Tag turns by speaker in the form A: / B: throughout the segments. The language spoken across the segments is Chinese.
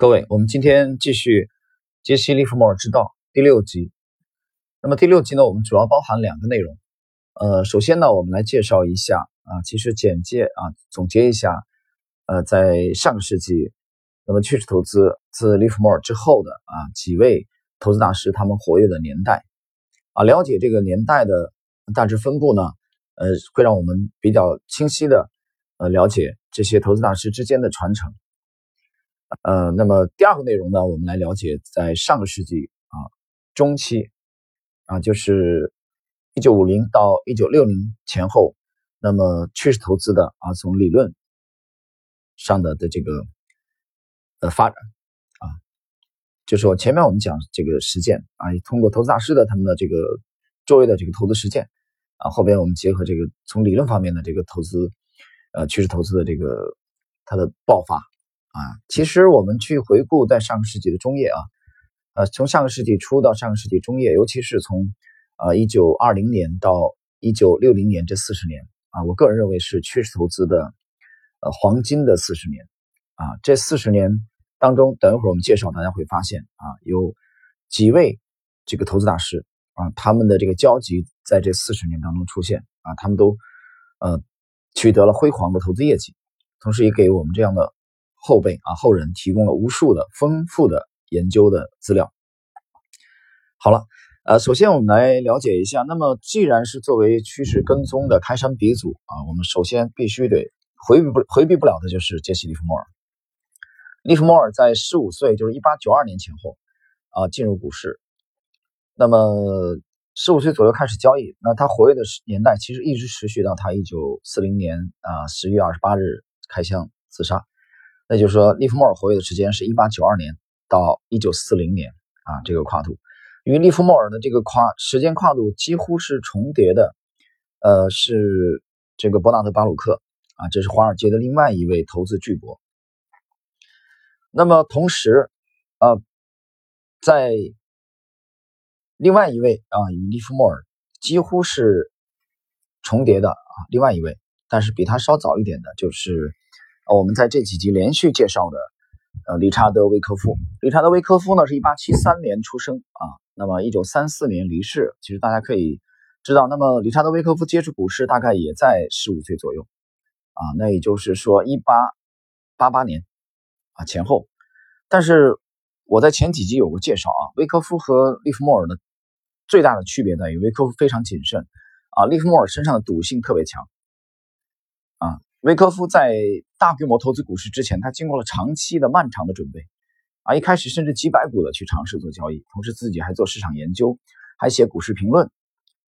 A: 各位，我们今天继续《杰西·利弗莫尔之道》第六集。那么第六集呢，我们主要包含两个内容。呃，首先呢，我们来介绍一下啊，其实简介啊，总结一下，呃，在上个世纪，那么趋势投资自利弗莫尔之后的啊几位投资大师他们活跃的年代啊，了解这个年代的大致分布呢，呃，会让我们比较清晰的呃了解这些投资大师之间的传承。呃，那么第二个内容呢，我们来了解在上个世纪啊中期啊，就是一九五零到一九六零前后，那么趋势投资的啊从理论上的的这个呃发展啊，就是我前面我们讲这个实践啊，通过投资大师的他们的这个周围的这个投资实践啊，后边我们结合这个从理论方面的这个投资呃趋势投资的这个它的爆发。啊，其实我们去回顾在上个世纪的中叶啊，呃，从上个世纪初到上个世纪中叶，尤其是从呃一九二零年到一九六零年这四十年啊，我个人认为是趋势投资的呃黄金的四十年啊。这四十年当中，等一会儿我们介绍，大家会发现啊，有几位这个投资大师啊，他们的这个交集在这四十年当中出现啊，他们都呃取得了辉煌的投资业绩，同时也给我们这样的。后辈啊，后人提供了无数的丰富的研究的资料。好了，呃，首先我们来了解一下。那么，既然是作为趋势跟踪的开山鼻祖啊，我们首先必须得回避不回避不了的就是杰西·利弗莫尔。利弗莫尔在十五岁，就是一八九二年前后啊，进入股市。那么，十五岁左右开始交易。那他活跃的年代其实一直持续到他一九四零年啊十月二十八日开枪自杀。那就是说，利弗莫尔活跃的时间是1892年到1940年啊，这个跨度，与利弗莫尔的这个跨时间跨度几乎是重叠的。呃，是这个伯纳德·巴鲁克啊，这是华尔街的另外一位投资巨擘。那么同时，呃，在另外一位啊，与利弗莫尔几乎是重叠的啊，另外一位，但是比他稍早一点的就是。我们在这几集连续介绍的，呃，理查德·威科夫。理查德·威科夫呢，是一八七三年出生啊，那么一九三四年离世。其实大家可以知道，那么理查德·威科夫接触股市大概也在十五岁左右啊，那也就是说一八八八年啊前后。但是我在前几集有过介绍啊，威科夫和利弗莫尔的最大的区别在于，威科夫非常谨慎啊，利弗莫尔身上的赌性特别强啊。维科夫在大规模投资股市之前，他经过了长期的漫长的准备，啊，一开始甚至几百股的去尝试做交易，同时自己还做市场研究，还写股市评论，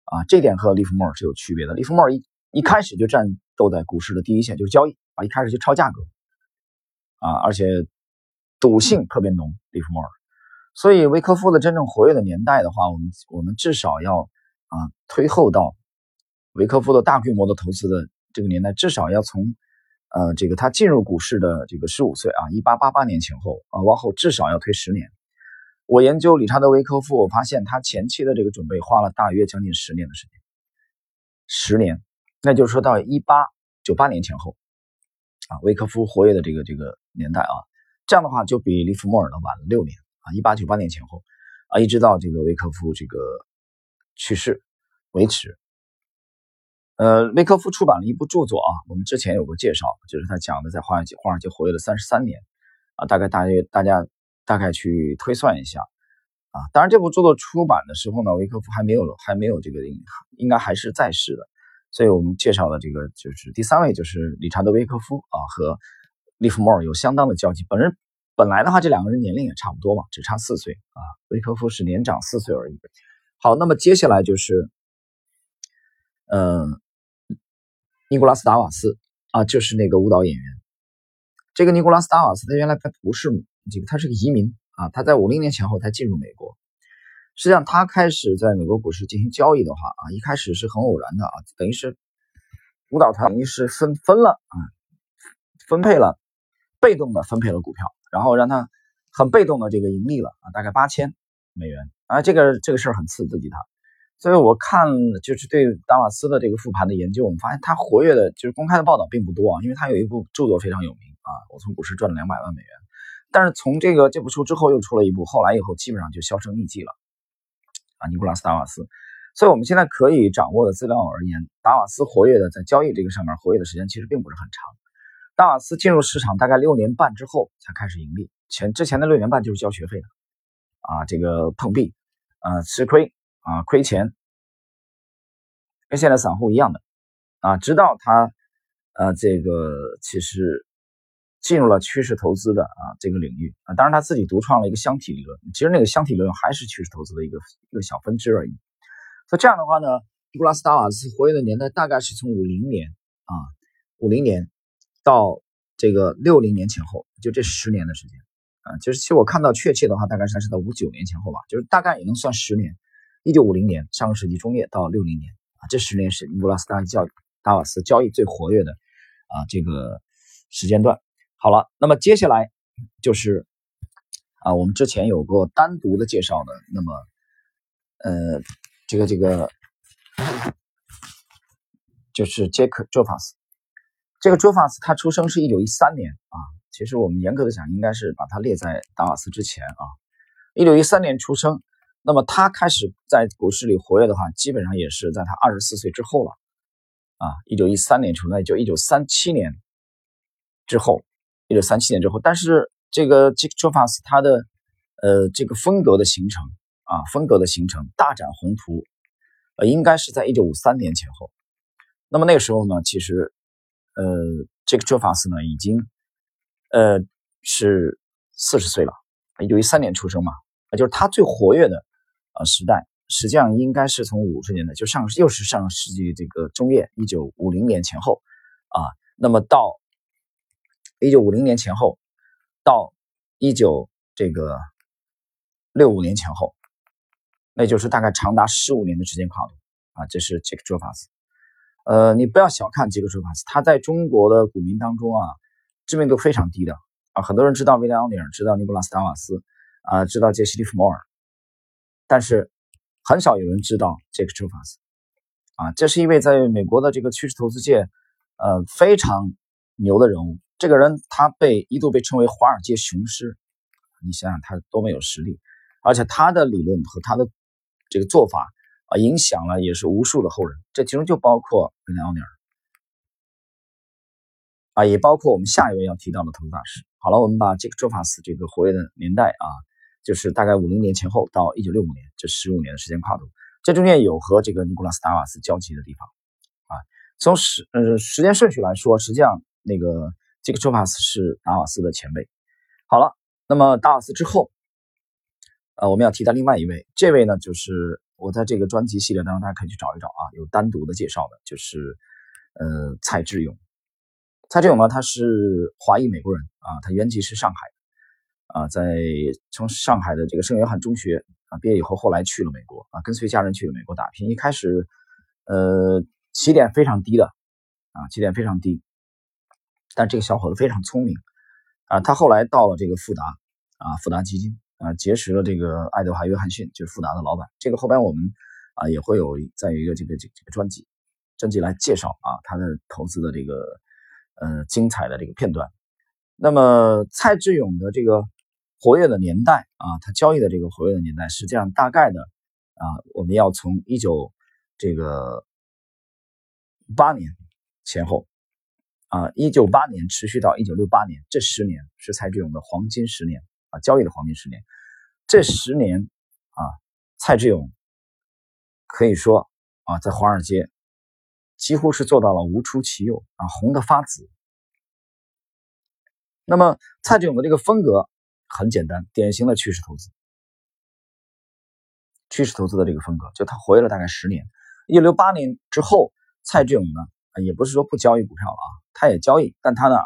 A: 啊，这点和利弗莫尔是有区别的。利弗莫尔一一开始就战斗在股市的第一线，就是交易，啊，一开始就抄价格，啊，而且赌性特别浓。利弗莫尔，所以维科夫的真正活跃的年代的话，我们我们至少要啊推后到维科夫的大规模的投资的。这个年代至少要从，呃，这个他进入股市的这个十五岁啊，一八八八年前后啊，往后至少要推十年。我研究理查德·维科夫，我发现他前期的这个准备花了大约将近十年的时间，十年，那就是说到一八九八年前后啊，维科夫活跃的这个这个年代啊，这样的话就比利弗莫尔呢晚了六年啊，一八九八年前后啊，一直到这个维科夫这个去世为止。呃，威科夫出版了一部著作啊，我们之前有过介绍，就是他讲的在华尔街，华尔街活跃了三十三年，啊，大概大约大家大概去推算一下，啊，当然这部著作出版的时候呢，维科夫还没有还没有这个应应该还是在世的，所以我们介绍的这个就是第三位就是理查德·威科夫啊，和利弗莫尔有相当的交集。本人本来的话，这两个人年龄也差不多嘛，只差四岁啊，维科夫是年长四岁而已。好，那么接下来就是，嗯。尼古拉斯·达瓦斯啊，就是那个舞蹈演员。这个尼古拉斯·达瓦斯，他原来他不是这个，他是个移民啊。他在五零年前后才进入美国。实际上，他开始在美国股市进行交易的话啊，一开始是很偶然的啊，等于是舞蹈团等于是分分了啊，分配了，被动的分配了股票，然后让他很被动的这个盈利了啊，大概八千美元啊，这个这个事儿很刺激他。所以我看就是对达瓦斯的这个复盘的研究，我们发现他活跃的就是公开的报道并不多啊，因为他有一部著作非常有名啊，我从股市赚了两百万美元，但是从这个这部书之后又出了一部，后来以后基本上就销声匿迹了啊，尼古拉斯达瓦斯。所以我们现在可以掌握的资料而言，达瓦斯活跃的在交易这个上面活跃的时间其实并不是很长。达瓦斯进入市场大概六年半之后才开始盈利，前之前的六年半就是交学费的啊，这个碰壁啊，吃亏啊，亏钱，跟现在散户一样的啊，直到他呃这个其实进入了趋势投资的啊这个领域啊，当然他自己独创了一个箱体理论，其实那个箱体理论还是趋势投资的一个一个小分支而已。所以这样的话呢，尼古拉斯达瓦斯活跃的年代大概是从五零年啊，五零年到这个六零年前后，就这十年的时间啊。就是其实我看到确切的话，大概是在五九年前后吧，就是大概也能算十年。一九五零年上个世纪中叶到六零年啊，这十年是尼古拉斯达交达瓦斯交易最活跃的啊这个时间段。好了，那么接下来就是啊我们之前有过单独的介绍的，那么呃。这个这个就是杰克·卓法斯。这个卓法斯他出生是一九一三年啊，其实我们严格的讲，应该是把他列在达瓦斯之前啊。一九一三年出生，那么他开始在股市里活跃的话，基本上也是在他二十四岁之后了啊。一九一三年出生，就一九三七年之后，一九三七年之后。但是这个杰克·卓法斯他的呃这个风格的形成。啊，风格的形成大展宏图，呃，应该是在一九五三年前后。那么那个时候呢，其实，呃，这个哲法斯呢，已经，呃，是四十岁了。一九一三年出生嘛，就是他最活跃的时代，实际上应该是从五十年代，就上又是上世纪这个中叶，一九五零年前后啊。那么到一九五零年前后，到一九这个六五年前后。那就是大概长达十五年的时间跨度啊，这是杰克·卓法斯。呃，你不要小看杰克·卓法斯，他在中国的股民当中啊，知名度非常低的啊。很多人知道威廉·奥尼尔，知道尼古拉斯·达瓦斯啊，知道杰西·利弗莫尔，但是很少有人知道杰克·卓法斯啊。这是一位在美国的这个趋势投资界呃非常牛的人物。这个人他被一度被称为华尔街雄狮，你想想他多么有实力，而且他的理论和他的。这个做法啊，影响了也是无数的后人，这其中就包括威廉奥尼尔啊，也包括我们下一位要提到的投资大师。好了，我们把这个卓法斯这个活跃的年代啊，就是大概五零年前后到一九六五年这十五年的时间跨度，这中间有和这个尼古拉斯达瓦斯交集的地方啊。从时呃时间顺序来说，实际上那个这个卓法斯是达瓦斯的前辈。好了，那么达瓦斯之后。呃，我们要提到另外一位，这位呢，就是我在这个专辑系列当中，大家可以去找一找啊，有单独的介绍的，就是呃蔡志勇。蔡志勇呢，他是华裔美国人啊，他原籍是上海啊，在从上海的这个圣约翰中学啊毕业以后，后来去了美国啊，跟随家人去了美国打拼。一开始，呃，起点非常低的啊，起点非常低，但这个小伙子非常聪明啊，他后来到了这个富达啊，富达基金。啊，结识了这个爱德华·约翰逊，就是富达的老板。这个后边我们啊也会有再有一个这个这这个专辑，专辑来介绍啊他的投资的这个呃精彩的这个片段。那么蔡志勇的这个活跃的年代啊，他交易的这个活跃的年代，实际上大概的啊，我们要从一九这个八年前后啊，一九八年持续到一九六八年，这十年是蔡志勇的黄金十年。啊，交易的黄金十年，这十年啊，蔡志勇可以说啊，在华尔街几乎是做到了无出其右啊，红的发紫。那么蔡志勇的这个风格很简单，典型的趋势投资，趋势投资的这个风格，就他活跃了大概十年。一九六八年之后，蔡志勇呢，也不是说不交易股票了啊，他也交易，但他呢，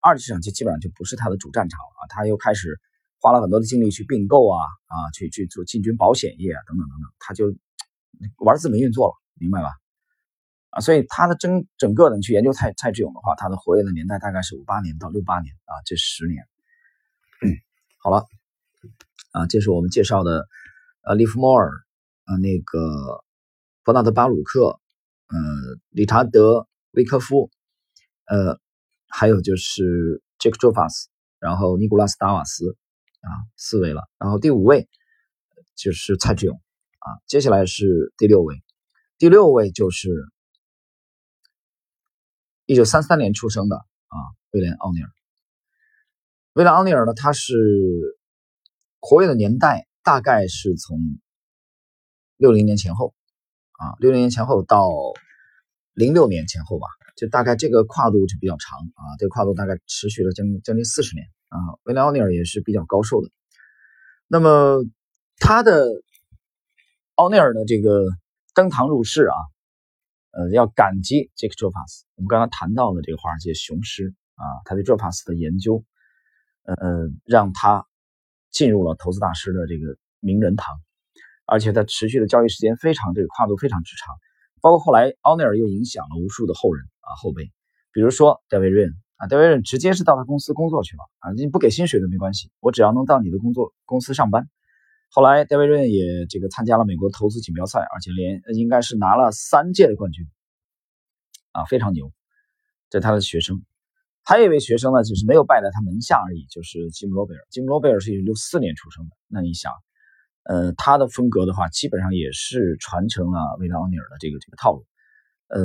A: 二级市场就基本上就不是他的主战场了啊，他又开始。花了很多的精力去并购啊啊，去去做进军保险业啊等等等等，他就玩资本运作了，明白吧？啊，所以他的整整个的你去研究蔡蔡志勇的话，他的活跃的年代大概是五八年到六八年啊，这十年。嗯好了，啊，这是我们介绍的呃，利弗莫尔啊，那个伯纳德巴鲁克，呃，理查德维科夫，呃，还有就是杰克卓法斯。然后尼古拉斯达瓦斯啊四位了，然后第五位就是蔡志勇啊，接下来是第六位，第六位就是一九三三年出生的啊威廉奥尼尔。威廉奥尼尔呢，他是活跃的年代大概是从六零年前后啊，六零年前后到零六年前后吧。就大概这个跨度就比较长啊，这个跨度大概持续了将近将近四十年啊。威廉奥尼尔也是比较高寿的。那么他的奥尼尔的这个登堂入室啊，呃，要感激杰克·卓帕斯。我们刚刚谈到了这个华尔街雄狮啊，他对卓帕斯的研究，呃，让他进入了投资大师的这个名人堂，而且他持续的交易时间非常这个跨度非常之长。包括后来奥尼尔又影响了无数的后人啊后辈，比如说戴维·瑞恩啊，戴维·瑞恩直接是到他公司工作去了啊，你不给薪水都没关系，我只要能到你的工作公司上班。后来戴维·瑞恩也这个参加了美国投资锦标赛，而且连应该是拿了三届的冠军啊，非常牛。这他的学生，还有一位学生呢，就是没有拜在他门下而已，就是吉姆·罗贝尔。吉姆·罗贝尔是一九六四年出生的，那你想？呃，他的风格的话，基本上也是传承了维达奥尼尔的这个这个套路。呃，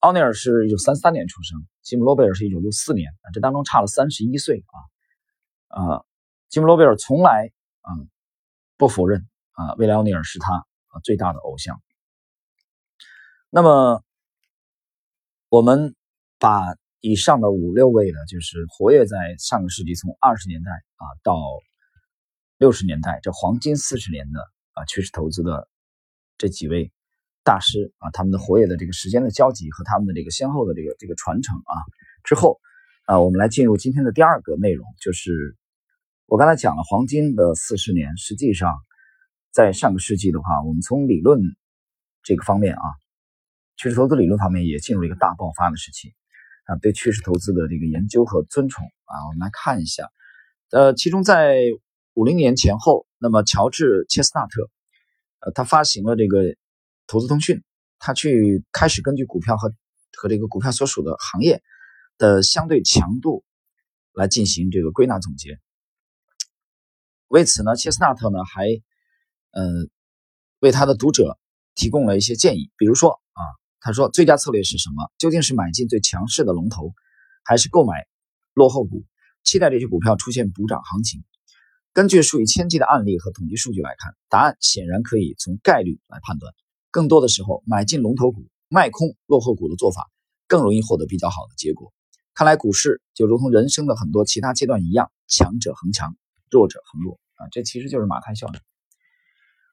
A: 奥尼尔是一九三三年出生，吉姆罗贝尔是一九六四年啊，这当中差了三十一岁啊啊。吉姆罗贝尔从来啊不否认啊，维达奥尼尔是他啊最大的偶像。那么我们把以上的五六位呢，就是活跃在上个世纪从二十年代啊到。六十年代这黄金四十年的啊趋势投资的这几位大师啊，他们的活跃的这个时间的交集和他们的这个先后的这个这个传承啊之后啊，我们来进入今天的第二个内容，就是我刚才讲了黄金的四十年，实际上在上个世纪的话，我们从理论这个方面啊，趋势投资理论方面也进入一个大爆发的时期啊，对趋势投资的这个研究和尊崇啊，我们来看一下，呃，其中在五零年前后，那么乔治·切斯纳特，呃，他发行了这个投资通讯，他去开始根据股票和和这个股票所属的行业的相对强度来进行这个归纳总结。为此呢，切斯纳特呢还，呃，为他的读者提供了一些建议，比如说，他说最佳策略是什么？究竟是买进最强势的龙头，还是购买落后股，期待这些股票出现补涨行情？根据数以千计的案例和统计数据来看，答案显然可以从概率来判断。更多的时候，买进龙头股、卖空落后股的做法更容易获得比较好的结果。看来股市就如同人生的很多其他阶段一样，强者恒强，弱者恒弱啊，这其实就是马太效应。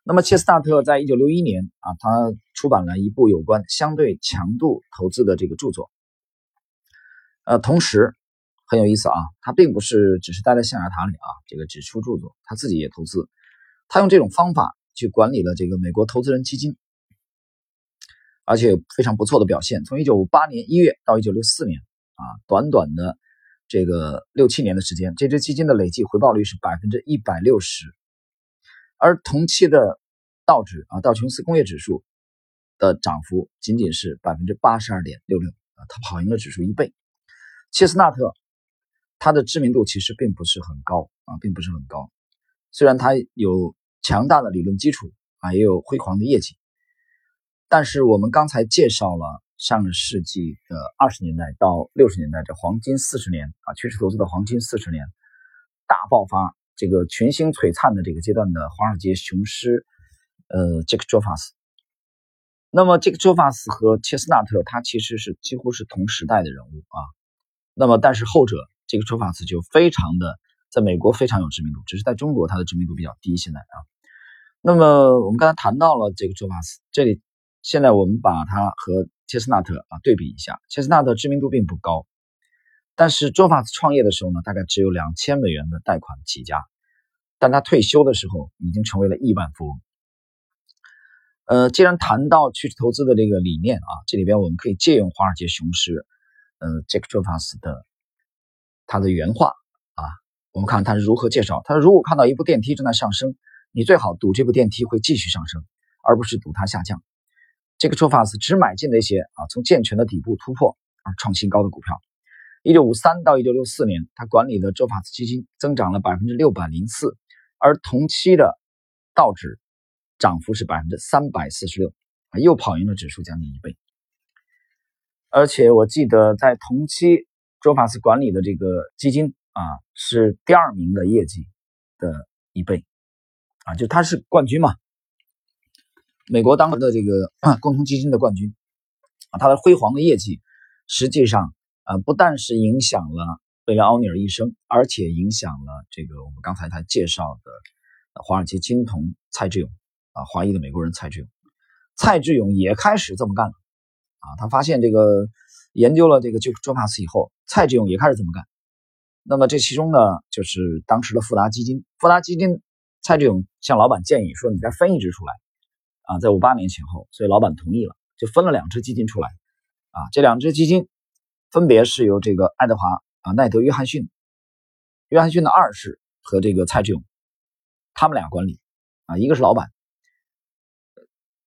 A: 那么，切斯纳特在一九六一年啊，他出版了一部有关相对强度投资的这个著作，呃，同时。很有意思啊，他并不是只是待在象牙塔里啊，这个只出著作，他自己也投资，他用这种方法去管理了这个美国投资人基金，而且有非常不错的表现。从一九五八年一月到一九六四年啊，短短的这个六七年的时间，这支基金的累计回报率是百分之一百六十，而同期的道指啊道琼斯工业指数的涨幅仅仅是百分之八十二点六六啊，它跑赢了指数一倍。切斯纳特。它的知名度其实并不是很高啊，并不是很高。虽然它有强大的理论基础啊，也有辉煌的业绩，但是我们刚才介绍了上个世纪的二十年代到六十年代这黄金四十年啊，趋势投资的黄金四十年大爆发，这个群星璀璨的这个阶段的华尔街雄狮，呃，杰克·卓法斯。那么，杰克·卓法斯和切斯纳特他其实是几乎是同时代的人物啊。那么，但是后者。这个说法词就非常的，在美国非常有知名度，只是在中国它的知名度比较低。现在啊，那么我们刚才谈到了这个说法词，这里现在我们把它和切斯纳特啊对比一下，切斯纳特知名度并不高，但是周法斯创业的时候呢，大概只有两千美元的贷款起家，但他退休的时候已经成为了亿万富翁。呃，既然谈到趋势投资的这个理念啊，这里边我们可以借用华尔街雄狮，呃，杰克·卓法斯的。他的原话啊，我们看他是如何介绍。他说：“如果看到一部电梯正在上升，你最好赌这部电梯会继续上升，而不是赌它下降。”这个说法是只买进那些啊从健全的底部突破而创新高的股票，一九五三到一九六四年，他管理的周法斯基金增长了百分之六百零四，而同期的道指涨幅是百分之三百四十六，啊，又跑赢了指数将近一倍。而且我记得在同期，周法斯管理的这个基金啊是第二名的业绩的一倍，啊，就他是冠军嘛，美国当时的这个 共同基金的冠军，啊，他的辉煌的业绩实际上。啊，不但是影响了贝莱奥尼尔一生，而且影响了这个我们刚才他介绍的华尔街金童蔡志勇啊，华裔的美国人蔡志勇。蔡志勇也开始这么干了啊，他发现这个研究了这个就卓帕斯以后，蔡志勇也开始这么干。那么这其中呢，就是当时的富达基金，富达基金蔡志勇向老板建议说：“你再分一支出来啊，在五八年前后，所以老板同意了，就分了两只基金出来啊，这两只基金。分别是由这个爱德华啊奈德约翰逊，约翰逊的二世和这个蔡志勇，他们俩管理啊，一个是老板。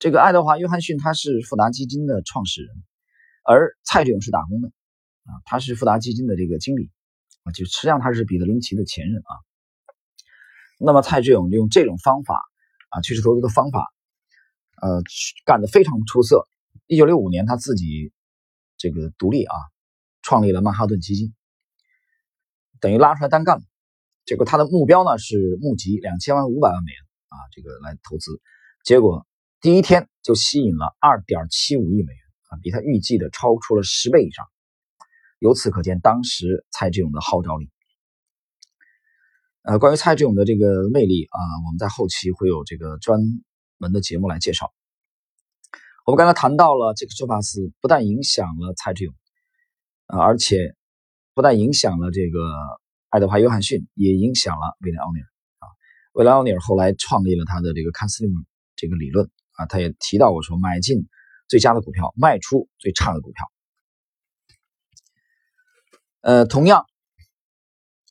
A: 这个爱德华约翰逊他是富达基金的创始人，而蔡志勇是打工的啊，他是富达基金的这个经理啊，就实际上他是彼得林奇的前任啊。那么蔡志勇用这种方法啊，趋势投资的方法，呃，干得非常出色。一九六五年他自己这个独立啊。创立了曼哈顿基金，等于拉出来单干了。结果他的目标呢是募集两千万五百万美元啊，这个来投资。结果第一天就吸引了二点七五亿美元啊，比他预计的超出了十倍以上。由此可见，当时蔡志勇的号召力。呃，关于蔡志勇的这个魅力啊，我们在后期会有这个专门的节目来介绍。我们刚才谈到了这个说法斯不但影响了蔡志勇。啊，而且不但影响了这个爱德华·约翰逊，也影响了威廉·奥尼尔啊。威廉·奥尼尔后来创立了他的这个看斯利姆这个理论啊，他也提到过说，买进最佳的股票，卖出最差的股票。呃，同样，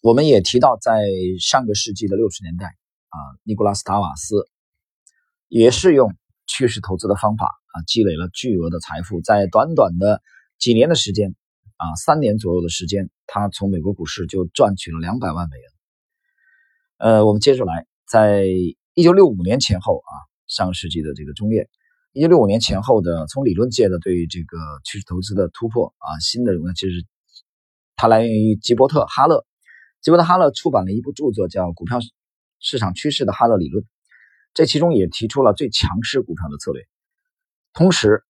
A: 我们也提到，在上个世纪的六十年代啊，尼古拉斯·塔瓦斯也是用趋势投资的方法啊，积累了巨额的财富，在短短的几年的时间。啊，三年左右的时间，他从美国股市就赚取了两百万美元。呃，我们接着来，在一九六五年前后啊，上个世纪的这个中叶，一九六五年前后的，从理论界的对于这个趋势投资的突破啊，新的其实它来源于吉伯特·哈勒。吉伯特·哈勒出版了一部著作，叫《股票市场趋势的哈勒理论》，这其中也提出了最强势股票的策略。同时，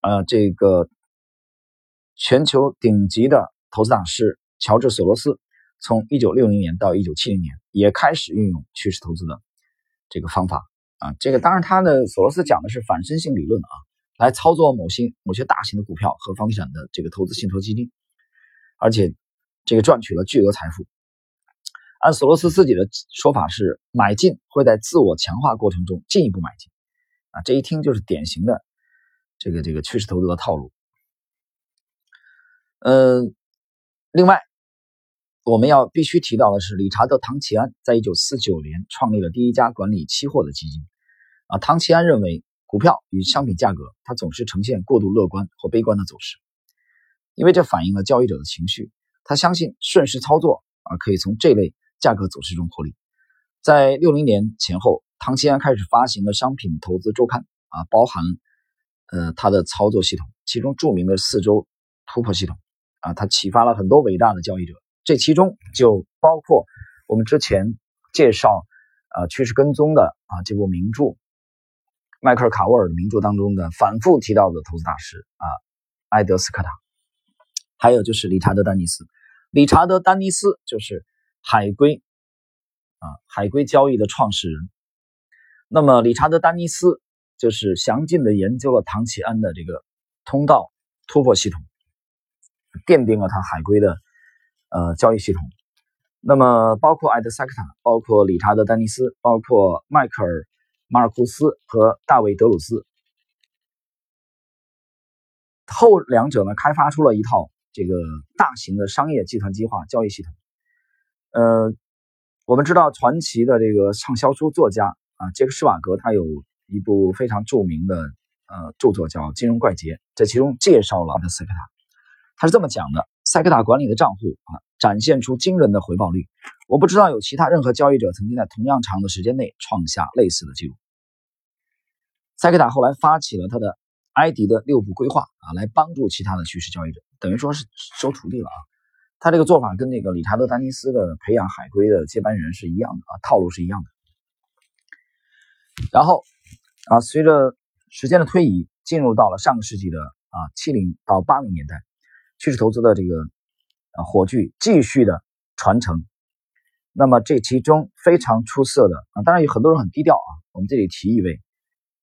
A: 呃，这个。全球顶级的投资大师乔治·索罗斯，从一九六零年到一九七零年，也开始运用趋势投资的这个方法啊。这个当然，他的索罗斯讲的是反身性理论啊，来操作某些某些大型的股票和房地产的这个投资信托基金，而且这个赚取了巨额财富。按索罗斯自己的说法是，买进会在自我强化过程中进一步买进啊。这一听就是典型的这个这个趋势投资的套路。嗯，另外，我们要必须提到的是，理查德·唐奇安在一九四九年创立了第一家管理期货的基金。啊，唐奇安认为，股票与商品价格它总是呈现过度乐观或悲观的走势，因为这反映了交易者的情绪。他相信顺势操作啊，可以从这类价格走势中获利。在六零年前后，唐奇安开始发行了商品投资周刊啊，包含呃他的操作系统，其中著名的四周突破系统。啊，他启发了很多伟大的交易者，这其中就包括我们之前介绍啊趋势跟踪的啊这部名著，迈克尔卡沃尔的名著当中的反复提到的投资大师啊埃德斯科塔，还有就是理查德丹尼斯，理查德丹尼斯就是海归啊海归交易的创始人，那么理查德丹尼斯就是详尽的研究了唐奇安的这个通道突破系统。奠定了他海归的呃交易系统。那么，包括埃德塞克塔，包括理查德丹尼斯，包括迈克尔马尔库斯和大卫德鲁斯，后两者呢开发出了一套这个大型的商业计算机化交易系统。呃，我们知道传奇的这个畅销书作家啊杰克施瓦格，他有一部非常著名的呃著作叫《金融怪杰》，这其中介绍了艾德塞克塔。他是这么讲的塞克塔管理的账户啊，展现出惊人的回报率。我不知道有其他任何交易者曾经在同样长的时间内创下类似的记录。塞克塔后来发起了他的埃迪的六步规划啊，来帮助其他的趋势交易者，等于说是收徒弟了啊。他这个做法跟那个理查德·丹尼斯的培养海归的接班人是一样的啊，套路是一样的。然后啊，随着时间的推移，进入到了上个世纪的啊七零到八零年代，趋势投资的这个啊火炬继续的传承。那么这其中非常出色的啊，当然有很多人很低调啊，我们这里提一位，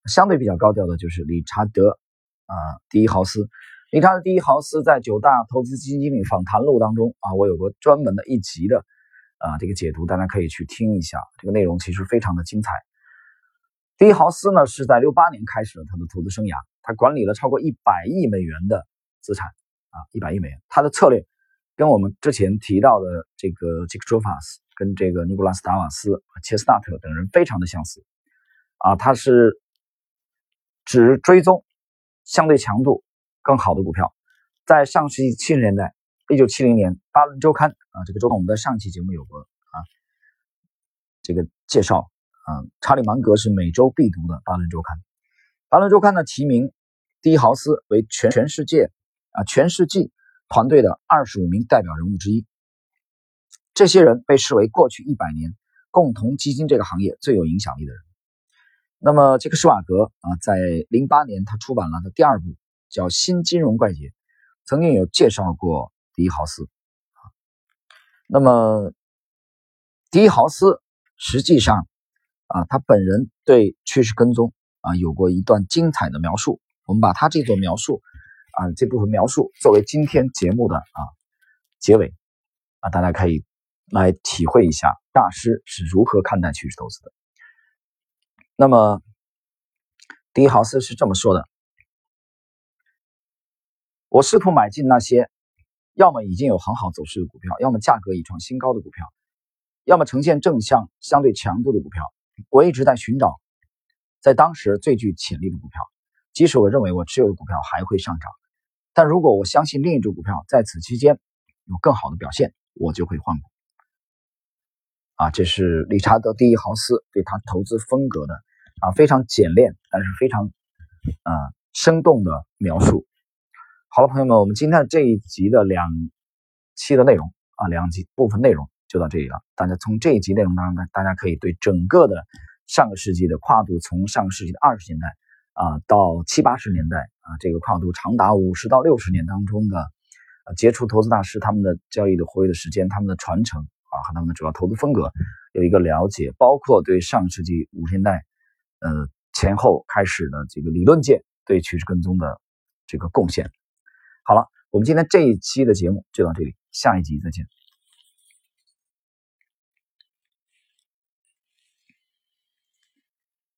A: 相对比较高调的就是理查德啊第一豪斯。理查德第一豪斯在九大投资基金经理访谈录当中啊，我有过专门的一集的啊这个解读，大家可以去听一下，这个内容其实非常的精彩。第一豪斯呢是在六八年开始了他的投资生涯，他管理了超过一百亿美元的资产啊，一百亿美元。他的策略跟我们之前提到的这个杰克·卓法斯、跟这个尼古拉斯·达瓦斯、切斯纳特等人非常的相似啊，他是只追踪相对强度。更好的股票，在上世纪七十年代，一九七零年，《巴伦周刊》啊，这个周刊我们在上期节目有过啊，这个介绍啊，查理芒格是每周必读的《巴伦周刊》。《巴伦周刊》呢提名第一豪斯为全全世界啊全世纪团队的二十五名代表人物之一。这些人被视为过去一百年共同基金这个行业最有影响力的人。那么杰克施瓦格啊，在零八年他出版了他第二部。叫新金融怪杰，曾经有介绍过迪豪斯。那么迪豪斯实际上啊，他本人对趋势跟踪啊有过一段精彩的描述。我们把他这段描述啊这部分描述作为今天节目的啊结尾啊，大家可以来体会一下大师是如何看待趋势投资的。那么迪豪斯是这么说的。我试图买进那些要么已经有很好走势的股票，要么价格已创新高的股票，要么呈现正向相对强度的股票。我一直在寻找在当时最具潜力的股票，即使我认为我持有的股票还会上涨，但如果我相信另一只股票在此期间有更好的表现，我就会换股。啊，这是理查德·第一豪斯对他投资风格的啊非常简练，但是非常啊生动的描述。好了，朋友们，我们今天这一集的两期的内容啊，两集部分内容就到这里了。大家从这一集内容当中呢，大家可以对整个的上个世纪的跨度，从上个世纪的二十年代啊到七八十年代啊，这个跨度长达五十到六十年当中的杰出投资大师他们的交易的活跃的时间、他们的传承啊和他们的主要投资风格有一个了解，包括对上世纪五十年代呃前后开始的这个理论界对趋势跟踪的这个贡献。好了，我们今天这一期的节目就到这里，下一集再见。